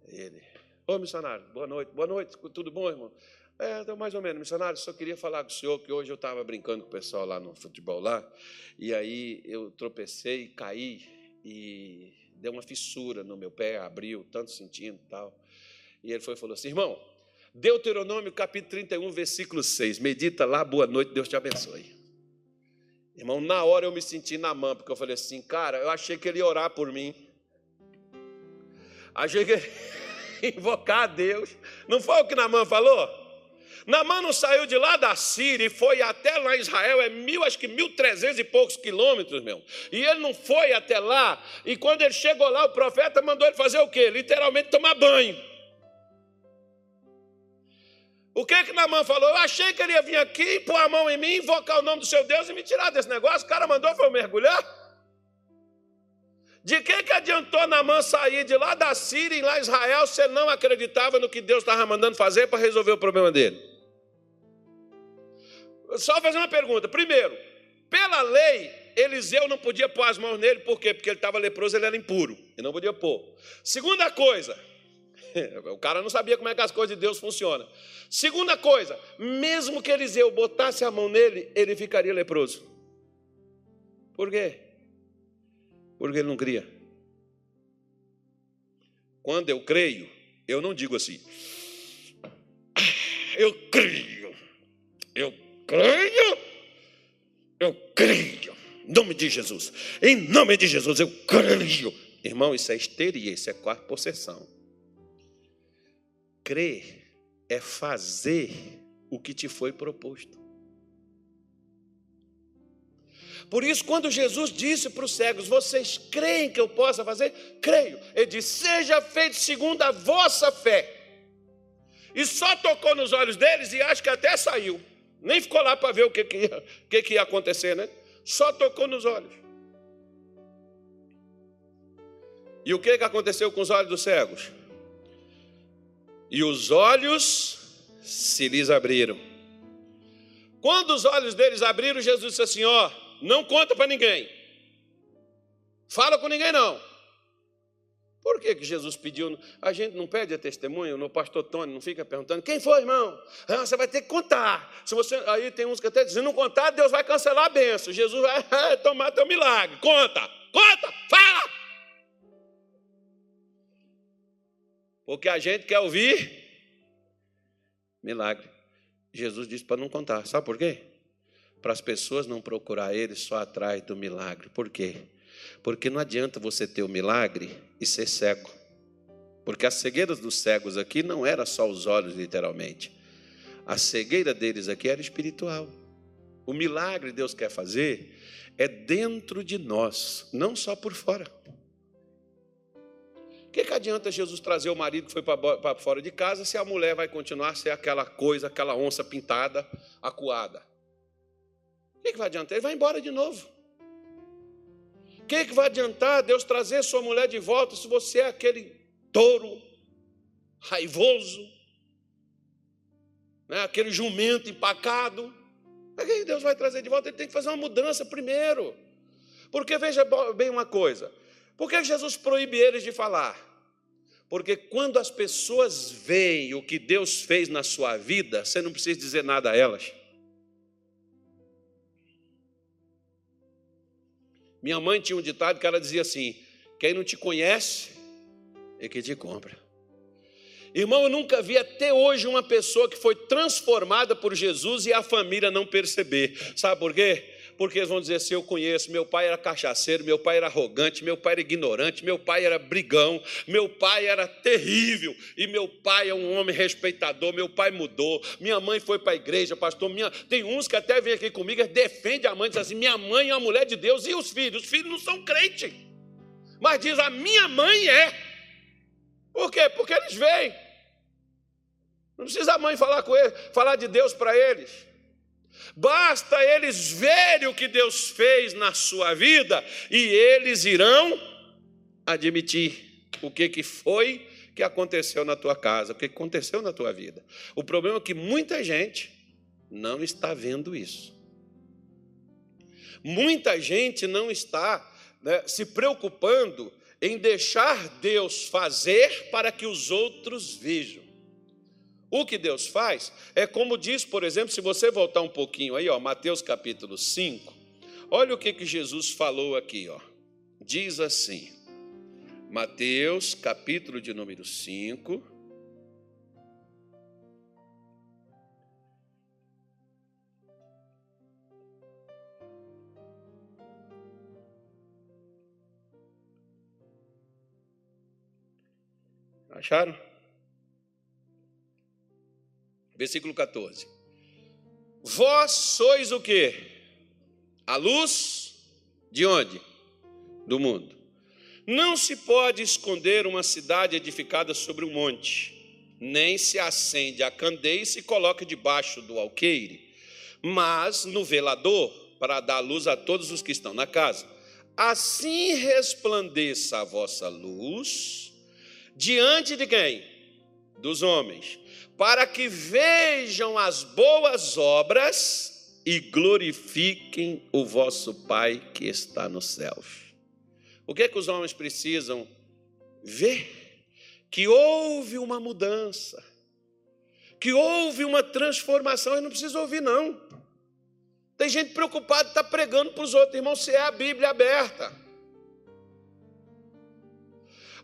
Ele, ô missionário, boa noite, boa noite, tudo bom, irmão? É, então, mais ou menos, missionário, só queria falar com o senhor que hoje eu estava brincando com o pessoal lá no futebol lá, e aí eu tropecei, caí e deu uma fissura no meu pé, abriu, tanto sentindo e tal. E ele foi e falou assim, irmão, Deuteronômio capítulo 31, versículo 6, medita lá, boa noite, Deus te abençoe. Irmão, na hora eu me senti na mão, porque eu falei assim, cara, eu achei que ele ia orar por mim. Achei que ele ia invocar a Deus. Não foi o que Namã falou? Namã não saiu de lá da Síria e foi até lá em Israel, é mil, acho que mil trezentos e poucos quilômetros, meu. E ele não foi até lá, e quando ele chegou lá, o profeta mandou ele fazer o quê? Literalmente tomar banho. O que que Namã falou? Eu achei que ele ia vir aqui, pôr a mão em mim, invocar o nome do seu Deus e me tirar desse negócio. O cara mandou foi eu mergulhar. De que, que adiantou Namã sair de lá da Síria e lá Israel se ele não acreditava no que Deus estava mandando fazer para resolver o problema dele? Só fazer uma pergunta. Primeiro, pela lei, Eliseu não podia pôr as mãos nele, por quê? Porque ele estava leproso, ele era impuro, e não podia pôr. Segunda coisa, o cara não sabia como é que as coisas de Deus funcionam. Segunda coisa, mesmo que Eliseu botasse a mão nele, ele ficaria leproso. Por quê? Porque ele não cria. Quando eu creio, eu não digo assim. Eu creio. Eu creio. Eu creio. Em nome de Jesus. Em nome de Jesus, eu creio. Irmão, isso é histeria, isso é quarta possessão. Crer é fazer o que te foi proposto. Por isso, quando Jesus disse para os cegos: Vocês creem que eu possa fazer? Creio. Ele disse: Seja feito segundo a vossa fé. E só tocou nos olhos deles e acho que até saiu. Nem ficou lá para ver o que, que, ia, que, que ia acontecer, né? Só tocou nos olhos. E o que, que aconteceu com os olhos dos cegos? E os olhos se lhes abriram. Quando os olhos deles abriram, Jesus disse assim: Ó, não conta para ninguém, fala com ninguém não. Por que, que Jesus pediu? A gente não pede a testemunho, no pastor Tony não fica perguntando, quem foi, irmão? Ah, você vai ter que contar. Se você, aí tem uns que até dizem, não contar, Deus vai cancelar a benção. Jesus vai tomar teu milagre. Conta, conta, fala. Porque a gente quer ouvir milagre. Jesus disse para não contar. Sabe por quê? Para as pessoas não procurar ele só atrás do milagre. Por quê? Porque não adianta você ter o milagre e ser cego. Porque as cegueiras dos cegos aqui não era só os olhos, literalmente. A cegueira deles aqui era espiritual. O milagre Deus quer fazer é dentro de nós, não só por fora que, que adianta Jesus trazer o marido que foi para fora de casa se a mulher vai continuar ser aquela coisa, aquela onça pintada, acuada? O que, que vai adiantar? Ele vai embora de novo. O que, que vai adiantar Deus trazer sua mulher de volta se você é aquele touro raivoso, né? aquele jumento empacado? O que Deus vai trazer de volta? Ele tem que fazer uma mudança primeiro. Porque veja bem uma coisa: por que Jesus proíbe eles de falar? Porque quando as pessoas veem o que Deus fez na sua vida, você não precisa dizer nada a elas. Minha mãe tinha um ditado que ela dizia assim: quem não te conhece é que te compra. Irmão, eu nunca vi até hoje uma pessoa que foi transformada por Jesus e a família não perceber. Sabe por quê? Porque eles vão dizer assim: eu conheço, meu pai era cachaceiro, meu pai era arrogante, meu pai era ignorante, meu pai era brigão, meu pai era terrível, e meu pai é um homem respeitador, meu pai mudou, minha mãe foi para a igreja, pastor. Minha... Tem uns que até vêm aqui comigo, defende a mãe, diz assim: minha mãe é uma mulher de Deus, e os filhos? Os filhos não são crentes, mas diz: a minha mãe é. Por quê? Porque eles veem. Não precisa a mãe falar com eles, falar de Deus para eles. Basta eles verem o que Deus fez na sua vida e eles irão admitir o que, que foi que aconteceu na tua casa, o que aconteceu na tua vida. O problema é que muita gente não está vendo isso. Muita gente não está né, se preocupando em deixar Deus fazer para que os outros vejam. O que Deus faz é como diz, por exemplo, se você voltar um pouquinho aí, ó, Mateus capítulo 5, olha o que, que Jesus falou aqui, ó. Diz assim, Mateus capítulo de número 5, Acharam? Versículo 14. Vós sois o que? A luz de onde? Do mundo. Não se pode esconder uma cidade edificada sobre um monte, nem se acende a candeia e se coloca debaixo do alqueire, mas no velador, para dar luz a todos os que estão na casa. Assim resplandeça a vossa luz diante de quem? Dos homens, para que vejam as boas obras e glorifiquem o vosso Pai que está nos céus. O que é que os homens precisam ver? Que houve uma mudança, que houve uma transformação, e não precisa ouvir, não. Tem gente preocupada, está pregando para os outros, irmão, se é a Bíblia aberta.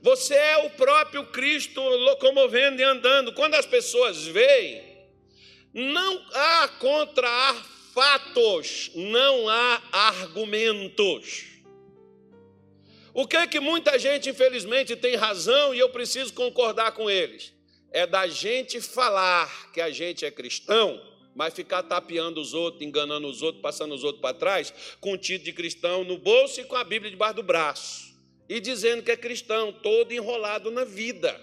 Você é o próprio Cristo locomovendo e andando. Quando as pessoas veem, não há contra fatos, não há argumentos. O que é que muita gente, infelizmente, tem razão e eu preciso concordar com eles? É da gente falar que a gente é cristão, mas ficar tapeando os outros, enganando os outros, passando os outros para trás, com o título de cristão no bolso e com a Bíblia debaixo do braço e dizendo que é cristão, todo enrolado na vida.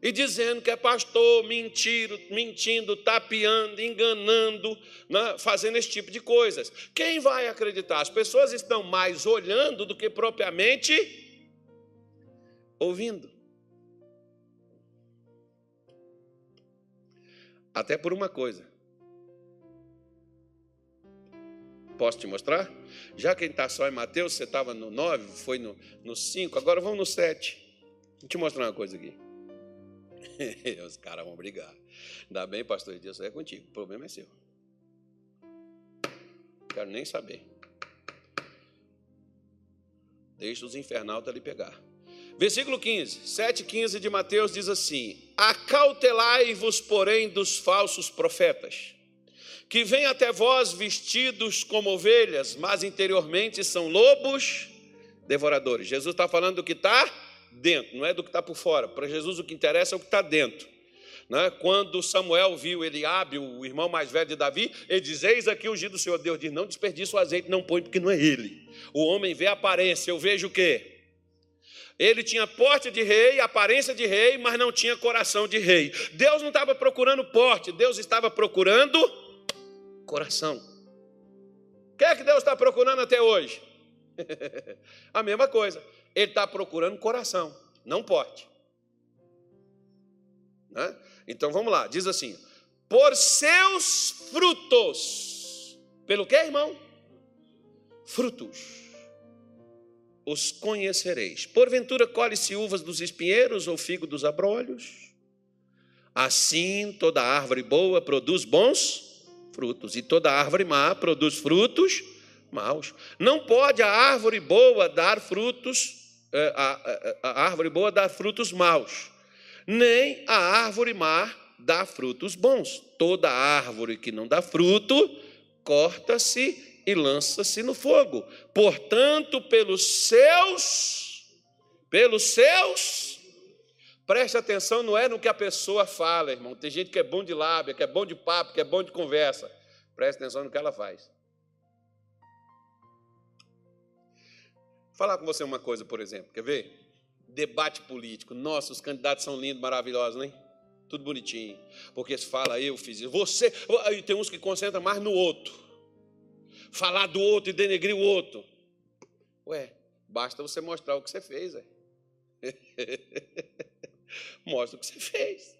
E dizendo que é pastor, mentindo, mentindo, tapeando, enganando, né, fazendo esse tipo de coisas. Quem vai acreditar? As pessoas estão mais olhando do que propriamente ouvindo. Até por uma coisa. Posso te mostrar? Já quem está só em Mateus, você estava no 9, foi no, no 5, agora vamos no 7. Vou te mostrar uma coisa aqui. Os caras vão brigar. Ainda bem, pastor Deus, é contigo. O problema é seu. Quero nem saber. Deixa os infernal ali pegar. Versículo 15, 7, 15 de Mateus diz assim: Acautelai-vos, porém, dos falsos profetas que vêm até vós vestidos como ovelhas, mas interiormente são lobos devoradores. Jesus está falando do que está dentro, não é do que está por fora. Para Jesus o que interessa é o que está dentro. Né? Quando Samuel viu Eliabe, o irmão mais velho de Davi, ele diz: Eis aqui o ungido do Senhor. Deus diz: Não desperdiça o azeite, não põe, porque não é ele. O homem vê a aparência, eu vejo o quê? Ele tinha porte de rei, aparência de rei, mas não tinha coração de rei. Deus não estava procurando porte, Deus estava procurando coração. O que é que Deus está procurando até hoje? a mesma coisa. Ele está procurando coração, não porte. Né? Então vamos lá, diz assim: por seus frutos. Pelo que, irmão? Frutos. os conhecereis. Porventura colhe-se uvas dos espinheiros ou figo dos abrolhos? Assim toda árvore boa produz bons frutos, e toda árvore má produz frutos maus. Não pode a árvore boa dar frutos, é, a, a, a árvore boa dar frutos maus, nem a árvore má dá frutos bons. Toda árvore que não dá fruto, corta-se e lança-se no fogo. Portanto, pelos seus, pelos seus, preste atenção, não é no que a pessoa fala, irmão. Tem gente que é bom de lábia, que é bom de papo, que é bom de conversa. Preste atenção no que ela faz. Vou falar com você uma coisa, por exemplo, quer ver? Debate político. Nossa, os candidatos são lindos, maravilhosos, né? Tudo bonitinho. Porque se fala eu fiz isso. Você. Aí tem uns que concentram mais no outro. Falar do outro e denegrir o outro. Ué, basta você mostrar o que você fez. É. Mostra o que você fez.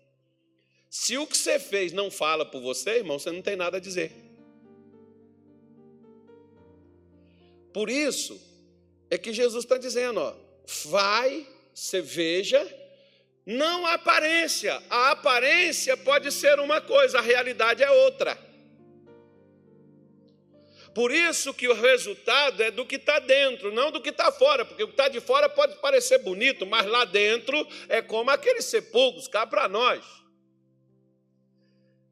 Se o que você fez não fala por você, irmão, você não tem nada a dizer. Por isso é que Jesus está dizendo: ó, vai, você veja não a aparência. A aparência pode ser uma coisa, a realidade é outra. Por isso que o resultado é do que está dentro, não do que está fora, porque o que está de fora pode parecer bonito, mas lá dentro é como aqueles sepulcros, cá para nós.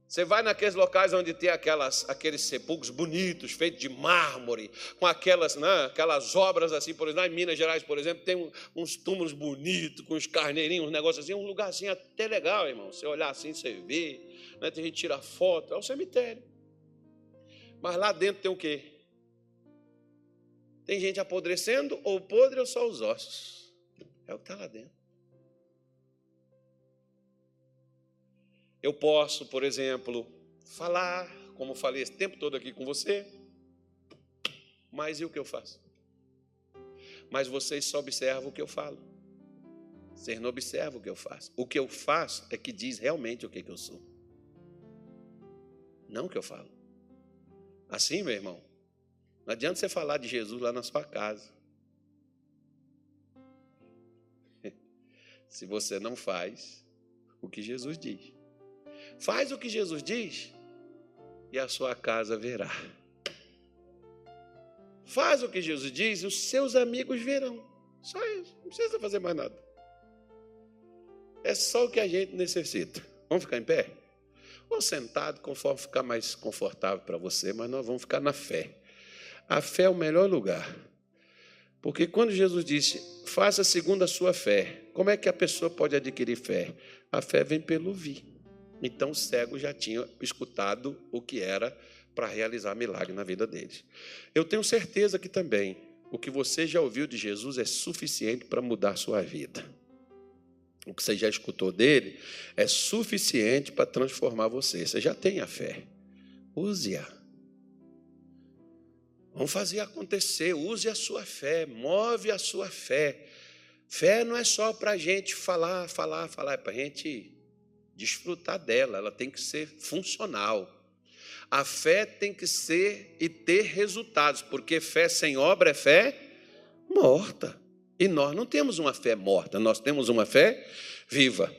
Você vai naqueles locais onde tem aquelas, aqueles sepulcros bonitos, feitos de mármore, com aquelas, né, aquelas obras assim, por exemplo, em Minas Gerais, por exemplo, tem uns túmulos bonitos, com uns carneirinhos, uns negócios assim, um lugar assim até legal, irmão. Você olhar assim, você vê, né, tem gente que tira foto, é o cemitério. Mas lá dentro tem o quê? Tem gente apodrecendo, ou podre, ou só os ossos. É o que está lá dentro. Eu posso, por exemplo, falar, como falei esse tempo todo aqui com você, mas e o que eu faço? Mas vocês só observam o que eu falo. Vocês não observam o que eu faço. O que eu faço é que diz realmente o que, que eu sou. Não o que eu falo. Assim, meu irmão, não adianta você falar de Jesus lá na sua casa. Se você não faz o que Jesus diz. Faz o que Jesus diz e a sua casa verá. Faz o que Jesus diz e os seus amigos verão. Só isso, não precisa fazer mais nada. É só o que a gente necessita. Vamos ficar em pé? Ou sentado, conforme ficar mais confortável para você, mas nós vamos ficar na fé. A fé é o melhor lugar. Porque quando Jesus disse, faça segundo a sua fé, como é que a pessoa pode adquirir fé? A fé vem pelo ouvir. Então o cego já tinha escutado o que era para realizar milagre na vida deles. Eu tenho certeza que também o que você já ouviu de Jesus é suficiente para mudar sua vida. O que você já escutou dele é suficiente para transformar você. Você já tem a fé. Use-a. Vamos fazer acontecer. Use a sua fé. Move a sua fé. Fé não é só para a gente falar, falar, falar. É para a gente desfrutar dela, ela tem que ser funcional. A fé tem que ser e ter resultados, porque fé sem obra é fé morta. E nós não temos uma fé morta, nós temos uma fé viva.